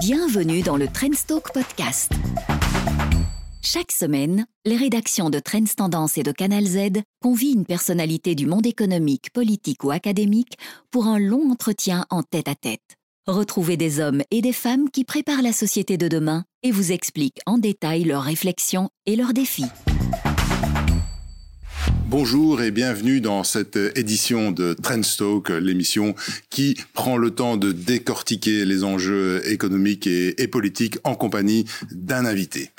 Bienvenue dans le Trendstalk Podcast. Chaque semaine, les rédactions de Trends Tendance et de Canal Z convient une personnalité du monde économique, politique ou académique pour un long entretien en tête-à-tête. Retrouvez des hommes et des femmes qui préparent la société de demain et vous expliquent en détail leurs réflexions et leurs défis. Bonjour et bienvenue dans cette édition de Trendstalk, l'émission qui prend le temps de décortiquer les enjeux économiques et, politiques en compagnie d'un invité.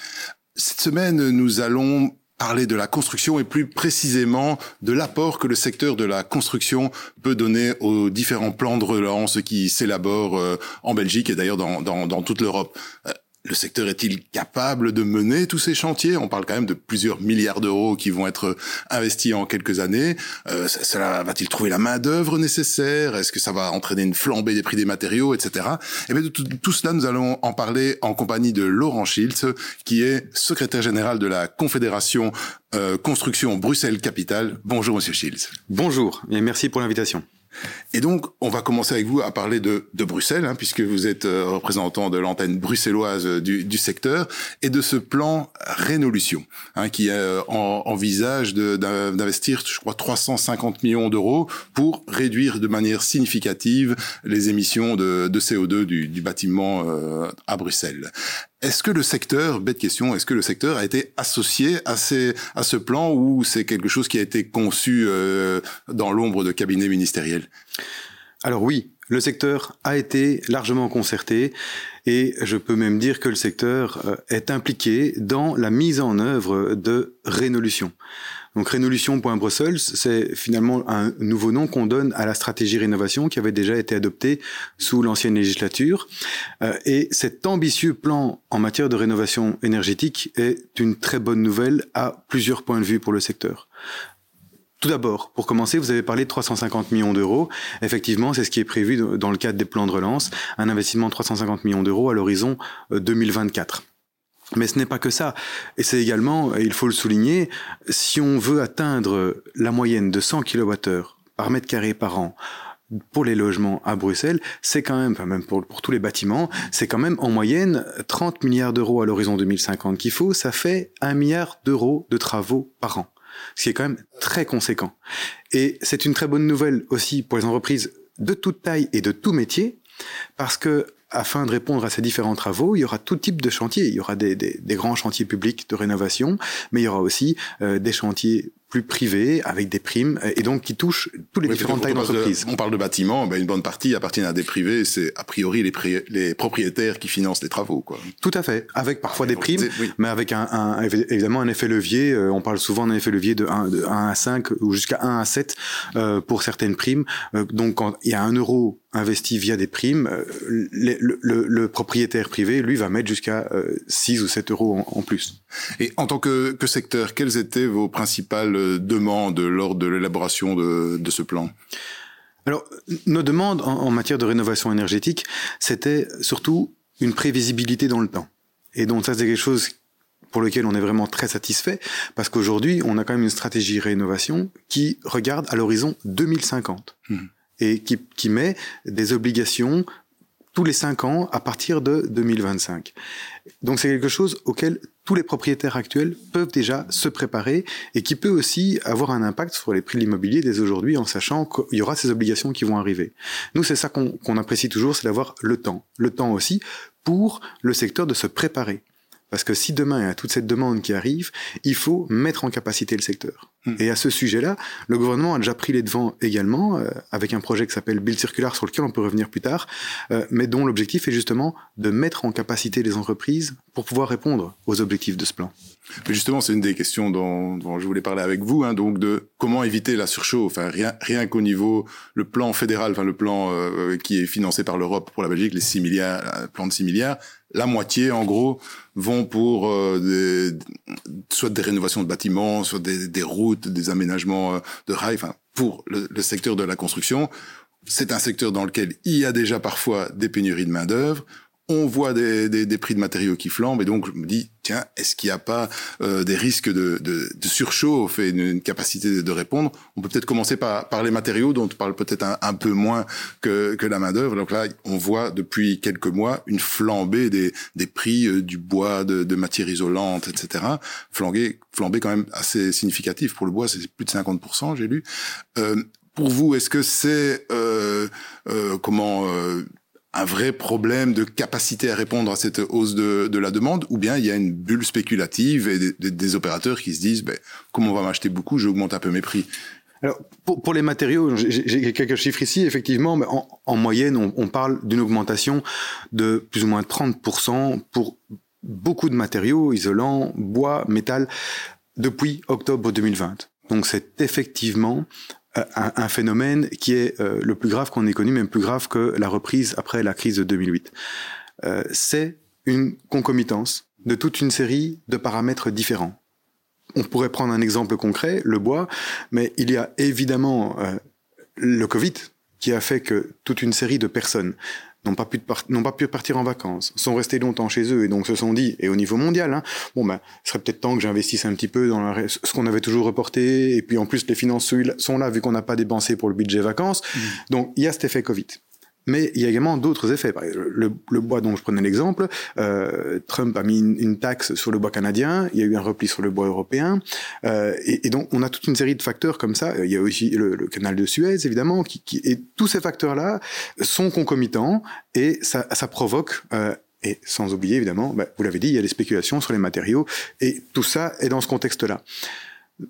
Cette semaine, nous allons parler de la construction et plus précisément de l'apport que le secteur de la construction peut donner aux différents plans de relance qui s'élaborent euh, en Belgique et d'ailleurs dans, toute l'Europe. Le secteur est-il capable de mener tous ces chantiers? On parle quand même de plusieurs milliards d'euros qui vont être investis en quelques années. Euh, cela va-t-il trouver la main d'œuvre nécessaire? Est-ce que ça va entraîner une flambée des prix des matériaux, etc. Et bien de tout, tout, cela, nous allons en parler en compagnie de Laurent Schiltz, qui est secrétaire général de la Confédération euh, Construction Bruxelles Capitale. Bonjour, Monsieur Schiltz. Bonjour et merci pour l'invitation. Et donc, on va commencer avec vous à parler de, de Bruxelles, hein, puisque vous êtes euh, représentant de l'antenne bruxelloise euh, du, du, secteur, et de ce plan Rénolution, hein, qui euh, en, envisage d'investir, je crois, 350 millions d'euros pour réduire de manière significative les émissions de, de CO2 du, du bâtiment euh, à Bruxelles. Est-ce que le secteur, bête question, est-ce que le secteur a été associé à, ces, à ce plan ou c'est quelque chose qui a été conçu euh, dans l'ombre de cabinets ministériels? Alors oui, le secteur a été largement concerté et je peux même dire que le secteur euh, est impliqué dans la mise en œuvre de Rénolution. Donc Rénolution.Brussels, c'est finalement un nouveau nom qu'on donne à la stratégie rénovation qui avait déjà été adoptée sous l'ancienne législature. Euh, et cet ambitieux plan en matière de rénovation énergétique est une très bonne nouvelle à plusieurs points de vue pour le secteur. Tout d'abord, pour commencer, vous avez parlé de 350 millions d'euros. Effectivement, c'est ce qui est prévu dans le cadre des plans de relance, un investissement de 350 millions d'euros à l'horizon 2024. Mais ce n'est pas que ça. Et c'est également, il faut le souligner, si on veut atteindre la moyenne de 100 kWh par mètre carré par an, pour les logements à Bruxelles, c'est quand même, enfin même pour, pour tous les bâtiments, c'est quand même en moyenne 30 milliards d'euros à l'horizon 2050 qu'il faut. Ça fait un milliard d'euros de travaux par an, ce qui est quand même très conséquent. Et c'est une très bonne nouvelle aussi pour les entreprises de toute taille et de tout métier, parce que afin de répondre à ces différents travaux, il y aura tout type de chantiers. Il y aura des, des, grands chantiers publics de rénovation, mais il y aura aussi euh, des chantiers plus privés avec des primes et donc qui touchent tous les oui, différentes tailles d'entreprise. On parle de bâtiments, ben une bonne partie appartient à des privés. C'est a priori les, pri les propriétaires qui financent les travaux, quoi. Tout à fait, avec parfois des primes, oui. mais avec un, un, évidemment un effet levier. Euh, on parle souvent d'un effet levier de 1, de 1 à 5 ou jusqu'à 1 à 7 euh, pour certaines primes. Euh, donc quand il y a un euro investi via des primes, euh, le, le, le, propriétaire privé, lui, va mettre jusqu'à 6 ou 7 euros en, en, plus. Et en tant que, que secteur, quelles étaient vos principales demandes lors de l'élaboration de, de, ce plan Alors, nos demandes en, en matière de rénovation énergétique, c'était surtout une prévisibilité dans le temps. Et donc ça, c'est quelque chose pour lequel on est vraiment très satisfait, parce qu'aujourd'hui, on a quand même une stratégie rénovation qui regarde à l'horizon 2050. Mmh et qui, qui, met des obligations tous les cinq ans à partir de 2025. Donc c'est quelque chose auquel tous les propriétaires actuels peuvent déjà se préparer et qui peut aussi avoir un impact sur les prix de l'immobilier dès aujourd'hui en sachant qu'il y aura ces obligations qui vont arriver. Nous, c'est ça qu'on qu apprécie toujours, c'est d'avoir le temps. Le temps aussi pour le secteur de se préparer. Parce que si demain il y a toute cette demande qui arrive, il faut mettre en capacité le secteur. Mmh. Et à ce sujet-là, le gouvernement a déjà pris les devants également, euh, avec un projet qui s'appelle Build Circular, sur lequel on peut revenir plus tard, euh, mais dont l'objectif est justement de mettre en capacité les entreprises pour pouvoir répondre aux objectifs de ce plan. Mais justement, c'est une des questions dont, je voulais parler avec vous, hein, donc de comment éviter la surchauffe. Enfin, rien, rien qu'au niveau le plan fédéral, enfin le plan euh, qui est financé par l'Europe pour la Belgique, les 6 milliards, le plan de 6 milliards, la moitié, en gros, vont pour euh, des, soit des rénovations de bâtiments, soit des, des routes, des aménagements euh, de rails, enfin, pour le, le, secteur de la construction. C'est un secteur dans lequel il y a déjà parfois des pénuries de main-d'œuvre. On voit des, des, des, prix de matériaux qui flambent et donc je me dis tiens est-ce qu'il n'y a pas euh, des risques de, de, de, surchauffe et une, capacité de, répondre? On peut peut-être commencer par, par les matériaux dont on parle peut-être un, peu moins que, que la main d'œuvre donc là on voit depuis quelques mois une flambée des, des prix euh, du bois de, de matières isolantes etc flambée flambée quand même assez significative. Pour le bois c'est plus de 50% j'ai lu. Euh, pour vous, est-ce que c'est euh, euh, comment un vrai problème de capacité à répondre à cette hausse de, la demande, ou bien il y a une bulle spéculative et des, opérateurs qui se disent, ben, comme on va m'acheter beaucoup, j'augmente un peu mes prix. Alors, pour, les matériaux, j'ai quelques chiffres ici. Effectivement, mais en, en moyenne, on, on parle d'une augmentation de plus ou moins 30% pour beaucoup de matériaux, isolants, bois, métal, depuis octobre 2020. Donc c'est effectivement un, phénomène qui est euh, le plus grave qu'on ait connu, même plus grave que la reprise après la crise de 2008. Euh, c'est une concomitance de toute une série de paramètres différents. On pourrait prendre un exemple concret, le bois, mais il y a évidemment euh, le Covid qui a fait que toute une série de personnes n'ont pas pu n'ont pas pu partir en vacances, sont restés longtemps chez eux et donc se sont dit et au niveau mondial, hein, bon ben, ce serait peut-être temps que j'investisse un petit peu dans la, ce qu'on avait toujours reporté et puis en plus les finances sont là vu qu'on n'a pas dépensé pour le budget vacances, mmh. donc il y a cet effet Covid. Mais il y a également d'autres effets. Le, le, bois dont je prenais l'exemple, euh, Trump a mis une, une, taxe sur le bois canadien, il y a eu un repli sur le bois européen, euh, et, et, donc on a toute une série de facteurs comme ça. Il y a aussi le, le canal de Suez, évidemment, qui, qui et tous ces facteurs-là sont concomitants et ça, ça provoque euh, et sans oublier, évidemment, bah, vous l'avez dit, il y a des spéculations sur les matériaux, et tout ça est dans ce contexte-là.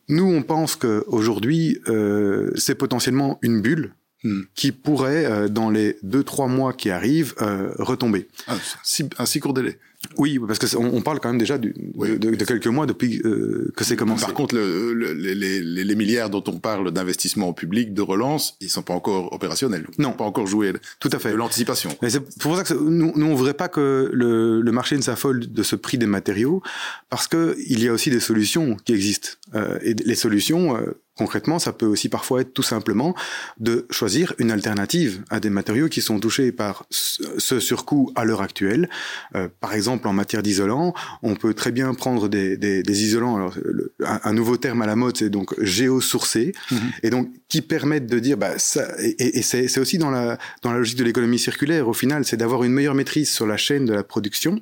Nous, on pense qu'aujourd'hui, euh, c'est potentiellement une bulle Hmm. qui pourrait, euh, dans les deux trois mois qui arrivent, euh, retomber. Ah, si, un si court délai. Oui, parce que on, on, parle quand même déjà du, oui, de, de, quelques mois depuis euh, que c'est commencé. Par contre, le, le, les, les, les, milliards dont on parle d'investissement public, de relance, ils sont pas encore opérationnels. Non, pas encore joués. Tout à fait. L'anticipation. C'est pour ça que nous, nous on voudrait pas que le, le marché ne s'affole de ce prix des matériaux, parce que il y a aussi des solutions qui existent. Euh, et les solutions, euh, Concrètement, ça peut aussi parfois être tout simplement de choisir une alternative à des matériaux qui sont touchés par ce surcoût à l'heure actuelle. Euh, par exemple, en matière d'isolant, on peut très bien prendre des, des, des isolants. Alors, le, un, un, nouveau terme à la mode, c'est donc géosourcé, mmh. et donc qui permettent de dire, bah, ça, et, et c'est aussi dans la dans la logique de l'économie circulaire. Au final, c'est d'avoir une meilleure maîtrise sur la chaîne de la production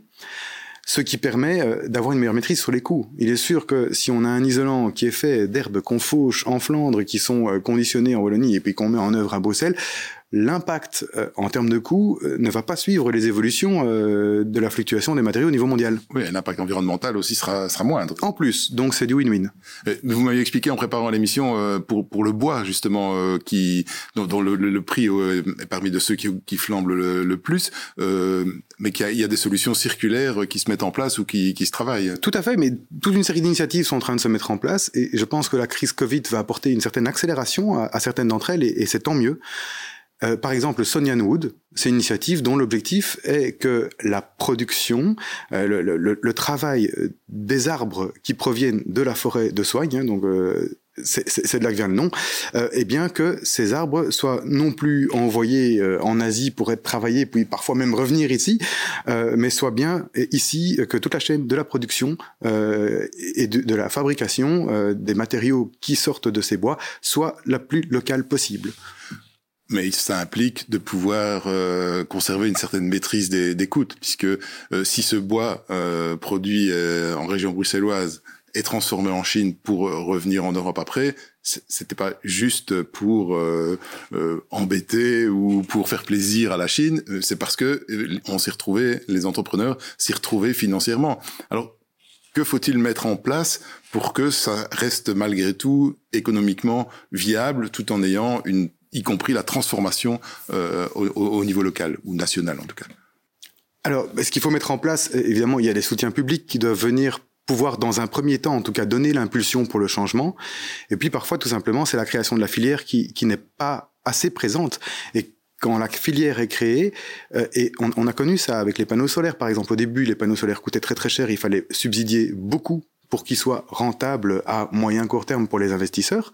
ce qui permet euh, d'avoir une meilleure maîtrise sur les coûts. Il est sûr que si on a un isolant qui est fait d'herbes qu'on fauche en Flandre, qui sont euh, conditionnées en Wallonie et puis qu'on met en œuvre à Bruxelles, l'impact euh, en termes de coûts euh, ne va pas suivre les évolutions euh, de la fluctuation des matériaux au niveau mondial. Oui, l'impact environnemental aussi sera, sera moindre. En plus, donc c'est du win-win. Vous m'aviez expliqué en préparant l'émission euh, pour, pour le bois justement, euh, qui dont, dont le, le, le, prix est parmi de ceux qui, qui flambent le, le plus, mais qu'il y, y, a des solutions circulaires qui se mettent en place ou qui, qui se travaillent. Tout à fait, mais toute une série d'initiatives sont en train de se mettre en place et je pense que la crise Covid va apporter une certaine accélération à, à certaines d'entre elles et, et c'est tant mieux. Euh, par exemple, Sonian Wood, c'est une initiative dont l'objectif est que la production, euh, le, le, le, travail des arbres qui proviennent de la forêt de soigne, hein, donc euh, c'est de là que vient le nom, euh, et bien que ces arbres soient non plus envoyés euh, en Asie pour être travaillés, puis parfois même revenir ici, euh, mais soient bien ici que toute la chaîne de la production euh, et de, de, la fabrication euh, des matériaux qui sortent de ces bois soit la plus locale possible mais ça implique de pouvoir euh, conserver une certaine maîtrise des, des coûts, puisque euh, si ce bois euh, produit euh, en région bruxelloise est transformé en Chine pour euh, revenir en Europe après, c'était pas juste pour euh, embêter ou pour faire plaisir à la Chine, c'est parce que on s'est retrouvé, les entrepreneurs s'y retrouvaient financièrement. Alors que faut-il mettre en place pour que ça reste malgré tout économiquement viable tout en ayant une y compris la transformation euh, au, au, niveau local ou national en tout cas. Alors, ce qu'il faut mettre en place, évidemment, il y a des soutiens publics qui doivent venir pouvoir, dans un premier temps, en tout cas, donner l'impulsion pour le changement. Et puis, parfois, tout simplement, c'est la création de la filière qui, qui n'est pas assez présente. Et quand la filière est créée, euh, et on, on, a connu ça avec les panneaux solaires, par exemple. Au début, les panneaux solaires coûtaient très très cher, il fallait subsidier beaucoup pour qu'il soit rentable à moyen court terme pour les investisseurs.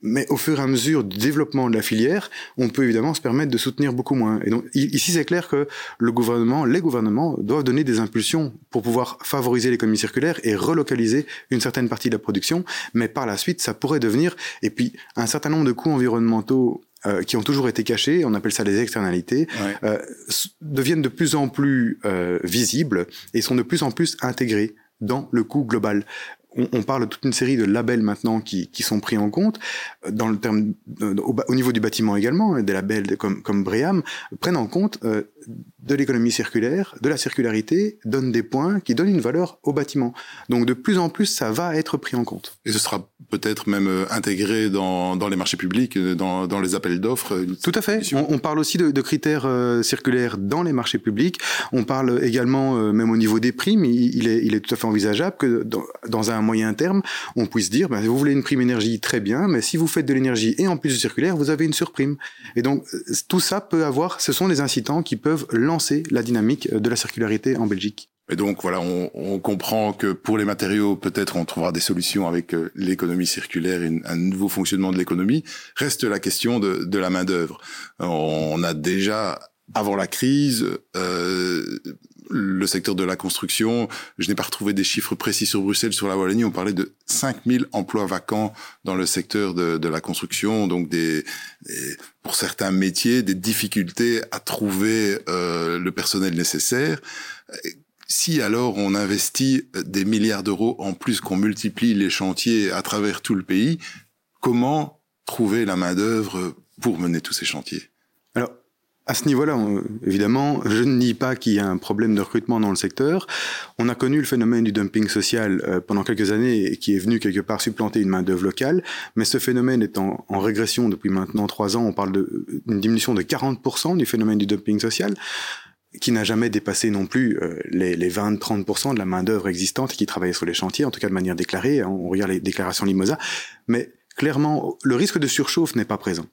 Mais au fur et à mesure du développement de la filière, on peut évidemment se permettre de soutenir beaucoup moins. Et donc ici, c'est clair que le gouvernement, les gouvernements doivent donner des impulsions pour pouvoir favoriser l'économie circulaire et relocaliser une certaine partie de la production. Mais par la suite, ça pourrait devenir, et puis un certain nombre de coûts environnementaux euh, qui ont toujours été cachés, on appelle ça les externalités, euh, deviennent de plus en plus euh, visibles et sont de plus en plus intégrés dans le coût global on, parle de toute une série de labels maintenant qui, sont pris en compte. Euh, dans le terme au, niveau du bâtiment également hein, des labels comme comme Bream prennent en compte euh, de l'économie circulaire de la circularité donnent des points qui donnent une valeur au bâtiment. Donc de plus en plus ça va être pris en compte. Et ce sera peut-être même euh, intégré dans, dans les marchés publics dans, dans les appels d'offres tout à fait. on, parle aussi de, de critères circulaires dans les marchés publics. On parle également même au niveau des primes. Il, est il est tout à fait envisageable que dans, dans un moyen terme, on puisse dire, ben, vous voulez une prime énergie, très bien, mais si vous faites de l'énergie et en plus du circulaire, vous avez une surprime. Et donc, euh, tout ça peut avoir, ce sont des incitants qui peuvent lancer la dynamique de la circularité en Belgique. Et donc voilà, on, comprend que pour les matériaux, peut-être on trouvera des solutions avec euh, l'économie circulaire et un nouveau fonctionnement de l'économie. Reste la question de, la main d'œuvre. On a déjà avant la crise, euh, le secteur de la construction, je n'ai pas retrouvé des chiffres précis sur Bruxelles, sur la Wallonie, on parlait de 5000 emplois vacants dans le secteur de, la construction, donc des, pour certains métiers, des difficultés à trouver euh, le personnel nécessaire. Si alors on investit des milliards d'euros en plus, qu'on multiplie les chantiers à travers tout le pays, comment trouver la main d'œuvre pour mener tous ces chantiers? Alors, à ce niveau-là, évidemment, je ne nie pas qu'il y a un problème de recrutement dans le secteur. On a connu le phénomène du dumping social euh, pendant quelques années et qui est venu quelque part supplanter une main-d'œuvre locale. Mais ce phénomène est en, régression depuis maintenant trois ans. On parle d'une diminution de 40% du phénomène du dumping social qui n'a jamais dépassé non plus euh, les, les 20-30% de la main-d'œuvre existante qui travaillait sur les chantiers, en tout cas de manière déclarée. On regarde les déclarations Limosa. Mais clairement, le risque de surchauffe n'est pas présent.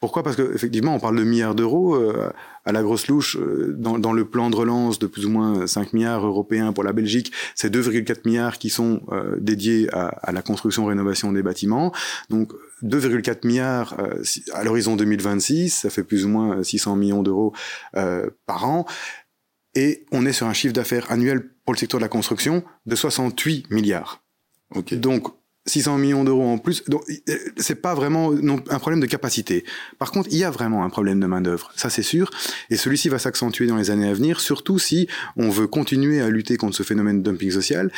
Pourquoi? Parce qu'effectivement, on parle de milliards d'euros. Euh, à la grosse louche, euh, dans, dans, le plan de relance de plus ou moins 5 milliards européens pour la Belgique, c'est 2,4 milliards qui sont euh, dédiés à, à, la construction-rénovation des bâtiments. Donc 2,4 milliards à l'horizon 2026, ça fait plus ou moins 600 millions d'euros par an. Et on est sur un chiffre d'affaires annuel pour le secteur de la construction de 68 milliards. Okay. Donc 600 millions d'euros en plus. Donc, euh, c'est pas vraiment un problème de capacité. Par contre, il y a vraiment un problème de main-d'œuvre. Ça, c'est sûr. Et celui-ci va s'accentuer dans les années à venir, surtout si on veut continuer à lutter contre ce phénomène de dumping social.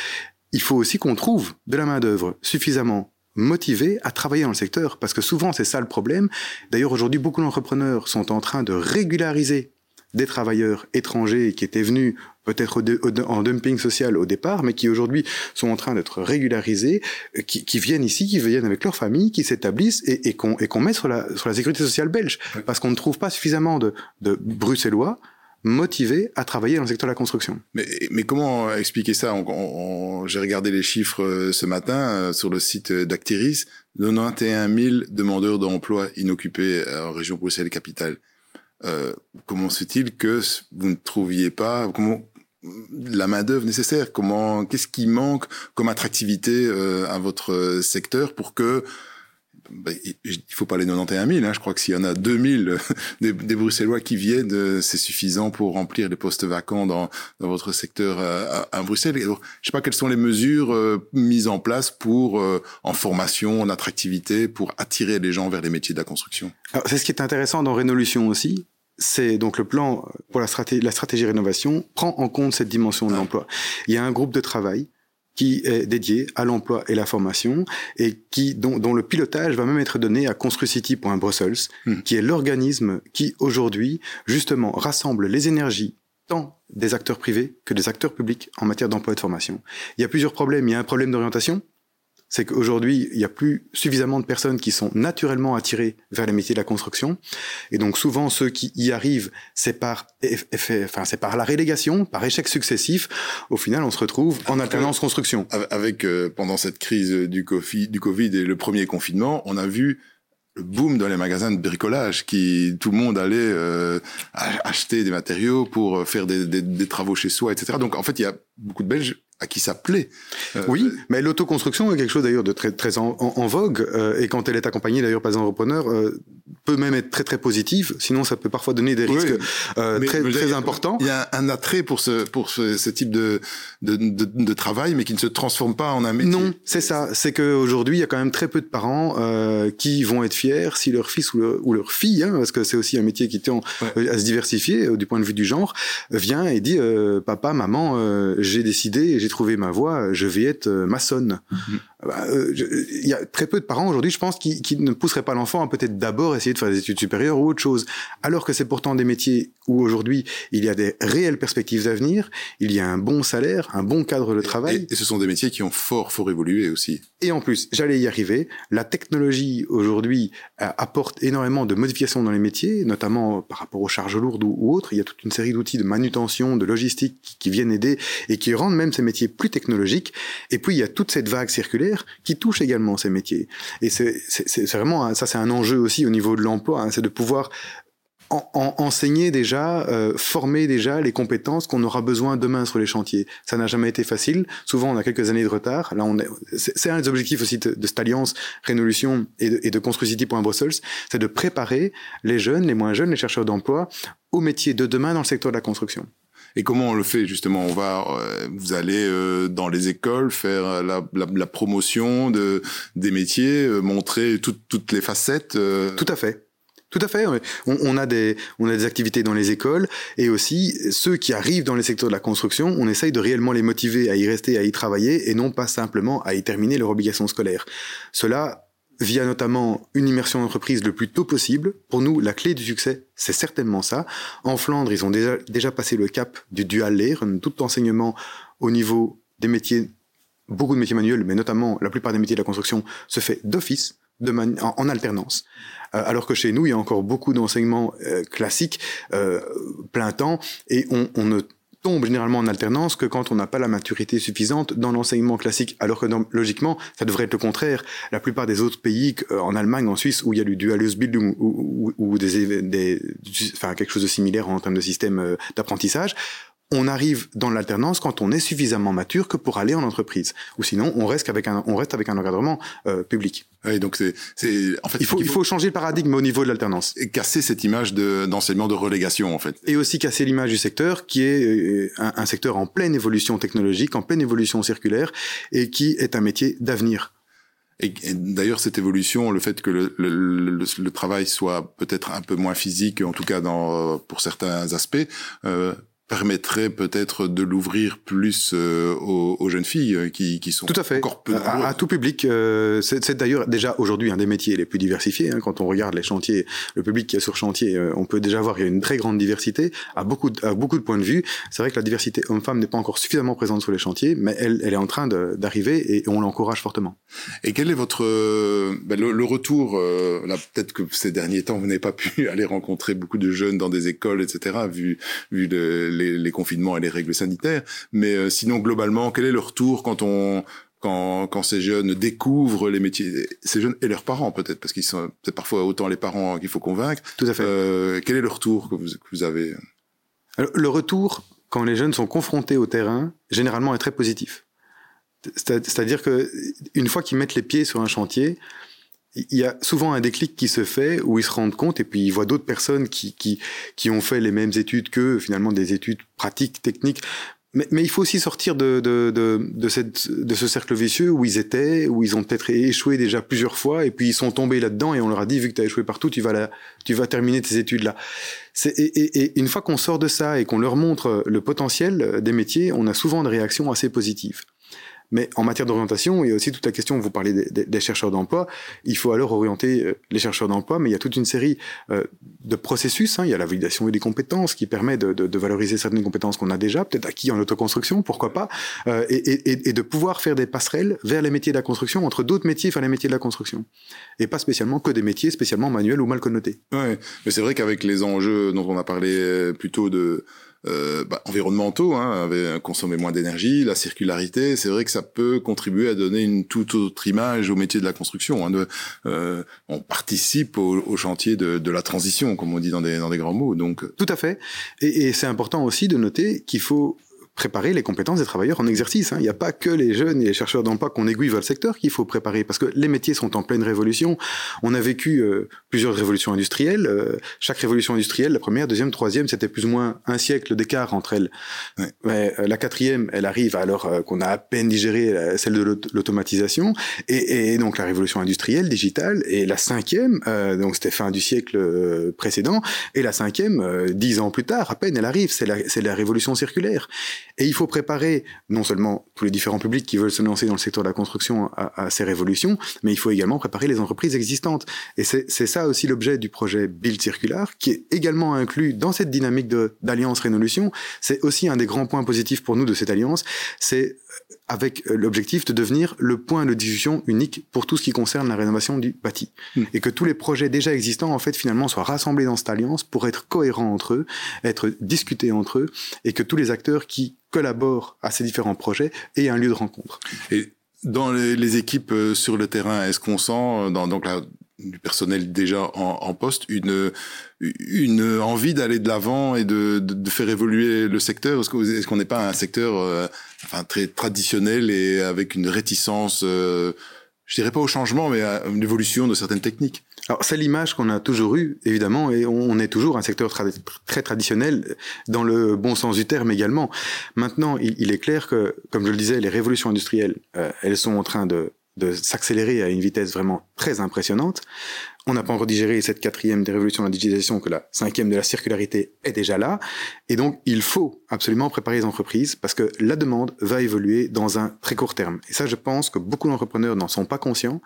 Il faut aussi qu'on trouve de la main-d'œuvre suffisamment motivée à travailler dans le secteur, parce que souvent c'est ça le problème. D'ailleurs, aujourd'hui, beaucoup d'entrepreneurs sont en train de régulariser des travailleurs étrangers qui étaient venus peut-être en dumping social au départ, mais qui aujourd'hui sont en train d'être régularisés, euh, qui, qui, viennent ici, qui viennent avec leur famille, qui s'établissent et, et qu'on met sur la, sur la sécurité sociale belge, parce qu'on ne trouve pas suffisamment de, de Bruxellois motivés à travailler dans le secteur de la construction. Mais, mais comment expliquer ça? J'ai regardé les chiffres euh, ce matin euh, sur le site d'Actiris, 91 000 demandeurs d'emploi inoccupés en région Bruxelles-Capitale. Euh, comment se fait-il que vous ne trouviez pas la main d'œuvre nécessaire? Comment qu'est-ce qui manque comme attractivité euh, à votre secteur pour que ben, il faut pas les 91 000. Hein, je crois que s'il y en a 2000 des, des Bruxellois qui viennent, euh, c'est suffisant pour remplir les postes vacants dans, votre secteur à, à, Bruxelles. Et alors, je sais pas quelles sont les mesures mises en place pour en formation, en attractivité, pour attirer les gens vers les métiers de la construction. C'est ce qui est intéressant dans Rénolution aussi, c'est donc le plan pour la stratégie, la stratégie rénovation prend en compte cette dimension de l'emploi. Il y a un groupe de travail qui est dédié à l'emploi et la formation et qui dont, dont, le pilotage va même être donné à ConstruCity.Brussels, hmm. qui est l'organisme qui aujourd'hui justement rassemble les énergies tant des acteurs privés que des acteurs publics en matière d'emploi et de formation. Il y a plusieurs problèmes. Il y a un problème d'orientation c'est qu'aujourd'hui, il n'y a plus suffisamment de personnes qui sont naturellement attirées vers les métiers de la construction. Et donc souvent, ceux qui y arrivent, c'est par, enfin, c'est par la relégation, par échec successif. Au final, on se retrouve en alternance construction. Avec, euh, pendant cette crise du COVID, du COVID et le premier confinement, on a vu le boom dans les magasins de bricolage qui tout le monde allait euh, acheter des matériaux pour faire des, des, des, travaux chez soi etc donc en fait il y a beaucoup de Belges à qui ça plaît. oui, mais l'autoconstruction est quelque chose d'ailleurs de très très en, vogue et quand elle est accompagnée d'ailleurs par un entrepreneur peut même être très très positive. Sinon, ça peut parfois donner des risques très très importants. Il y a un attrait pour ce pour ce, ce type de de, de de, travail, mais qui ne se transforme pas en un métier. Non, c'est ça. C'est qu'aujourd'hui, il y a quand même très peu de parents qui vont être fiers si leur fils ou, ou leur fille, hein, parce que c'est aussi un métier qui tend à se diversifier du point de vue du genre, vient et dit papa, maman, j'ai décidé, j'ai trouvé ma voie, je vais être maçonne. Mm-hmm. Bah, il y a très peu de parents aujourd'hui, je pense, qui, qui ne pousseraient pas l'enfant à peut-être d'abord essayer de faire des études supérieures ou autre chose, alors que c'est pourtant des métiers où aujourd'hui il y a des réelles perspectives d'avenir, il y a un bon salaire, un bon cadre de travail. Et, ce sont des métiers qui ont fort, fort évolué aussi. Et en plus, j'allais y arriver, la technologie aujourd'hui apporte énormément de modifications dans les métiers, notamment par rapport aux charges lourdes ou, autres. Il y a toute une série d'outils de manutention, de logistique qui viennent aider et qui rendent même ces métiers plus technologiques. Et puis il y a toute cette vague circulaire qui touche également ces métiers. Et c'est vraiment, ça c'est un enjeu aussi au niveau de l'emploi, hein, c'est de pouvoir en, enseigner déjà, euh, former déjà les compétences qu'on aura besoin demain sur les chantiers. Ça n'a jamais été facile. Souvent, on a quelques années de retard. Là, c'est un des objectifs aussi de, cette alliance Révolution et de, de Brussels, c'est de préparer les jeunes, les moins jeunes, les chercheurs d'emploi aux métiers de demain dans le secteur de la construction. Et comment on le fait justement? On va, euh, vous allez euh, dans les écoles faire la, la, la, promotion de des métiers, euh, montrer toutes les facettes. Tout à fait. Tout à fait. On, on, a des, on a des activités dans les écoles et aussi ceux qui arrivent dans les secteurs de la construction, on essaye de réellement les motiver à y rester, à y travailler et non pas simplement à y terminer leur obligation scolaire. Cela via notamment une immersion d'entreprise le plus tôt possible. Pour nous, la clé du succès, c'est certainement ça. En Flandre, ils ont déjà, déjà passé le cap du dual layer, tout enseignement au niveau des métiers, beaucoup de métiers manuels, mais notamment la plupart des métiers de la construction se fait d'office, en, en, alternance. Euh, alors que chez nous, il y a encore beaucoup d'enseignements euh, classiques, euh, plein temps, et on, on ne tombe généralement en alternance que quand on n'a pas la maturité suffisante dans l'enseignement classique, alors que logiquement, ça devrait être le contraire. La plupart des autres pays, euh, en Allemagne, en Suisse, où il y a du Dualus-Bildung ou, ou, des, des, quelque chose de similaire en termes de système euh, d'apprentissage, on arrive dans l'alternance quand on est suffisamment mature que pour aller en entreprise. Ou sinon, on reste avec un, on reste avec un encadrement euh, public. Oui, donc c'est, c'est, en fait, il faut, il faut, changer le paradigme au niveau de l'alternance. Et casser cette image de, d'enseignement de relégation, en fait. Et aussi casser l'image du secteur, qui est euh, un, un secteur en pleine évolution technologique, en pleine évolution circulaire, et qui est un métier d'avenir. Et, d'ailleurs, cette évolution, le fait que le, le, le, le travail soit peut-être un peu moins physique, en tout cas dans, pour certains aspects, euh, permettrait peut-être de l'ouvrir plus euh, aux, aux, jeunes filles euh, qui, qui sont tout à fait. encore peu à, à, tout public. Euh, c'est d'ailleurs déjà aujourd'hui un des métiers les plus diversifiés. Hein, quand on regarde les chantiers, le public qui est sur chantier, on peut déjà voir qu'il y a une très grande diversité à beaucoup de, à beaucoup de points de vue. C'est vrai que la diversité homme-femme n'est pas encore suffisamment présente sur les chantiers, mais elle, elle est en train d'arriver et on l'encourage fortement. Et quel est votre ben, le, le, retour Là, peut-être que ces derniers temps, vous n'avez pas pu aller rencontrer beaucoup de jeunes dans des écoles, etc. Vu vu le, les, confinements et les règles sanitaires. Mais euh, sinon, globalement, quel est le retour quand on quand, quand ces jeunes découvrent les métiers, ces jeunes et leurs parents peut-être, parce qu'ils sont c'est parfois autant les parents qu'il faut convaincre. Tout à fait. Euh, quel est le retour que vous, que vous avez? Le retour quand les jeunes sont confrontés au terrain, généralement est très positif. C'est-à-dire que une fois qu'ils mettent les pieds sur un chantier, il y a souvent un déclic qui se fait où ils se rendent compte et puis ils voient d'autres personnes qui, qui, qui ont fait les mêmes études qu'eux, finalement des études pratiques, techniques. Mais, mais il faut aussi sortir de, de, de, de, cette, de ce cercle vicieux où ils étaient, où ils ont peut-être échoué déjà plusieurs fois et puis ils sont tombés là-dedans et on leur a dit, vu que tu as échoué partout, tu vas, la, tu vas terminer tes études là. Et, et, et une fois qu'on sort de ça et qu'on leur montre le potentiel des métiers, on a souvent des réactions assez positives. Mais en matière d'orientation, il y a aussi toute la question, vous parlez des, des, chercheurs d'emploi, il faut alors orienter euh, les chercheurs d'emploi, mais il y a toute une série euh, de processus. Hein. Il y a la validation des compétences qui permet de, de, de valoriser certaines compétences qu'on a déjà, peut-être acquis en autoconstruction, pourquoi pas, euh, et, et, et, de pouvoir faire des passerelles vers les métiers de la construction, entre d'autres métiers vers les métiers de la construction. Et pas spécialement que des métiers spécialement manuels ou mal connotés. Ouais, mais c'est vrai qu'avec les enjeux dont on a parlé euh, plutôt de euh, bah, environnementaux, hein, consommer moins d'énergie, la circularité, c'est vrai que ça peut contribuer à donner une toute autre image au métier de la construction. Hein, de, euh, on participe au, au chantier de, de, la transition, comme on dit dans des, dans des grands mots. Donc tout à fait. Et, et c'est important aussi de noter qu'il faut préparer les compétences des travailleurs en exercice. Hein. Il n'y a pas que les jeunes et les chercheurs d'emploi qu'on aiguille vers le secteur qu'il faut préparer, parce que les métiers sont en pleine révolution. On a vécu euh, plusieurs révolutions industrielles. Euh, chaque révolution industrielle, la première, deuxième, troisième, c'était plus ou moins un siècle d'écart entre elles. Mais, la quatrième, elle arrive alors qu'on a à peine digéré celle de l'automatisation, et, et, donc la révolution industrielle, digitale, et la cinquième, donc c'était fin du siècle précédent, et la cinquième, dix ans plus tard, à peine, elle arrive, c'est la, la révolution circulaire. Et il faut préparer non seulement tous les différents publics qui veulent se lancer dans le secteur de la construction à, ces révolutions, mais il faut également préparer les entreprises existantes. Et c'est ça aussi l'objet du projet Build Circular, qui est également inclus dans cette dynamique d'alliance Révolution. C'est aussi un des grands points positifs pour nous de cette alliance, c'est avec euh, l'objectif de devenir le point de discussion unique pour tout ce qui concerne la rénovation du bâti. Hmm. Et que tous les projets déjà existants, en fait, finalement, soient rassemblés dans cette alliance pour être cohérents entre eux, être discutés entre eux, et que tous les acteurs qui collaborent à ces différents projets aient un lieu de rencontre. Et dans les, équipes euh, sur le terrain, est-ce qu'on sent, euh, dans, donc la, du personnel déjà en, poste, une, une envie d'aller de l'avant et de, de, faire évoluer le secteur? Est-ce qu'on n'est pas un secteur euh, enfin, très traditionnel et avec une réticence, euh, je dirais pas au changement, mais à une évolution de certaines techniques? Alors c'est l'image qu'on a toujours eue, évidemment, et on est toujours un secteur très traditionnel dans le bon sens du terme également. Maintenant, il, est clair que, comme je le disais, les révolutions industrielles, euh, elles sont en train de de s'accélérer à une vitesse vraiment très impressionnante. On n'a pas encore digéré cette quatrième des révolutions de la digitalisation, que la cinquième de la circularité est déjà là. Et donc, il faut absolument préparer les entreprises parce que la demande va évoluer dans un très court terme. Et ça, je pense que beaucoup d'entrepreneurs n'en sont pas conscients.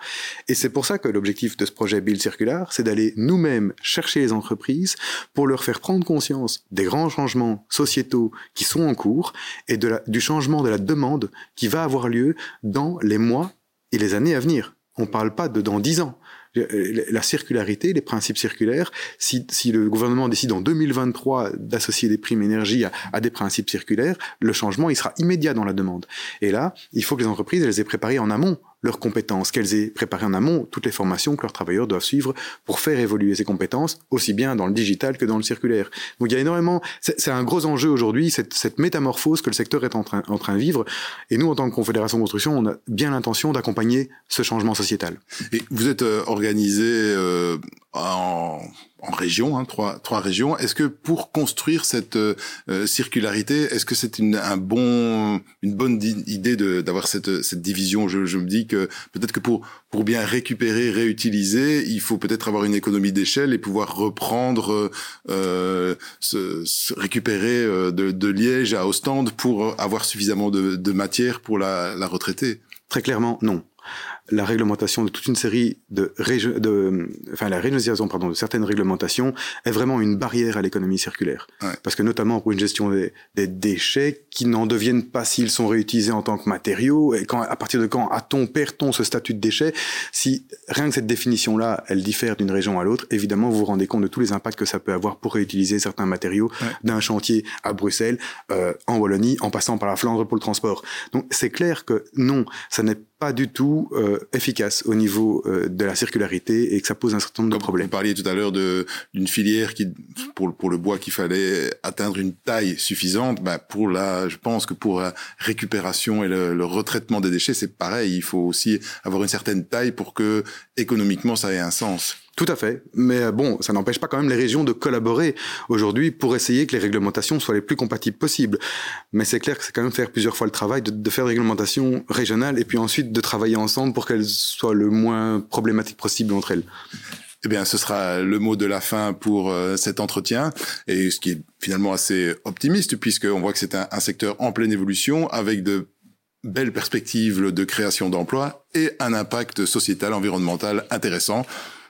Et c'est pour ça que l'objectif de ce projet Build Circular, c'est d'aller nous-mêmes chercher les entreprises pour leur faire prendre conscience des grands changements sociétaux qui sont en cours et de du changement de la demande qui va avoir lieu dans les mois et les années à venir. On ne parle pas de dans dix ans. Euh, la circularité, les principes circulaires, si, si, le gouvernement décide en 2023 d'associer des primes énergie à, des principes circulaires, le changement, il sera immédiat dans la demande. Et là, il faut que les entreprises, elles aient préparé en amont leurs compétences, qu'elles aient préparé en amont toutes les formations que leurs travailleurs doivent suivre pour faire évoluer ces compétences, aussi bien dans le digital que dans le circulaire. Donc il y a énormément, c'est un gros enjeu aujourd'hui, cette, cette, métamorphose que le secteur est en train, en train de vivre. Et nous, en tant que Confédération Construction, on a bien l'intention d'accompagner ce changement sociétal. Et vous êtes euh, organisé euh, en en région, hein, trois, trois régions. Est-ce que pour construire cette euh, circularité, est-ce que c'est une, un bon, une bonne idée d'avoir cette, cette division? Je, je, me dis que peut-être que pour, pour bien récupérer, réutiliser, il faut peut-être avoir une économie d'échelle et pouvoir reprendre, euh, se, récupérer euh, de, de, Liège à Ostende pour avoir suffisamment de, de matière pour la, la retraiter. Très clairement, non la réglementation de toute une série de, de enfin la régionalisation pardon de certaines réglementations est vraiment une barrière à l'économie circulaire. Parce que notamment pour une gestion des, des déchets qui n'en deviennent pas s'ils sont réutilisés en tant que matériaux et quand à partir de quand a-t-on perd-on ce statut de déchet si rien que cette définition là elle diffère d'une région à l'autre évidemment vous vous rendez compte de tous les impacts que ça peut avoir pour réutiliser certains matériaux d'un chantier à Bruxelles euh, en Wallonie en passant par la Flandre pour le transport. Donc c'est clair que non ça n'est pas du tout euh, efficace au niveau euh, de la circularité et que ça pose un certain nombre de problèmes. Vous parliez tout à l'heure d'une filière qui, pour, pour le bois, qu'il fallait atteindre une taille suffisante. Ben pour la, je pense que pour la récupération et le, le retraitement des déchets, c'est pareil. Il faut aussi avoir une certaine taille pour que économiquement ça ait un sens. Tout à fait. Mais euh, bon, ça n'empêche pas quand même les régions de collaborer aujourd'hui pour essayer que les réglementations soient les plus compatibles possibles. Mais c'est clair que c'est quand même faire plusieurs fois le travail de, faire des réglementations régionales et puis ensuite de travailler ensemble pour qu'elles soient le moins problématiques possible entre elles. Eh bien, ce sera le mot de la fin pour euh, cet entretien, et ce qui est finalement assez optimiste, puisqu'on voit que c'est un secteur en pleine évolution, avec de belles perspectives de création d'emplois et un impact sociétal, environnemental intéressant.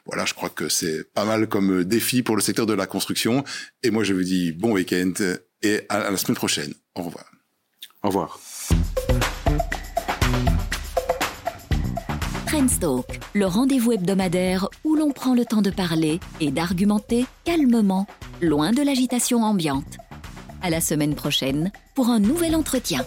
Voilà, je crois que c'est pas mal comme défi pour le secteur de la construction. Et moi, je vous dis bon week-end et à la semaine prochaine. Au revoir. Au revoir. Trendstalk, le rendez-vous hebdomadaire où l'on prend le temps de parler et d'argumenter calmement, loin de l'agitation ambiante. À la semaine prochaine pour un nouvel entretien.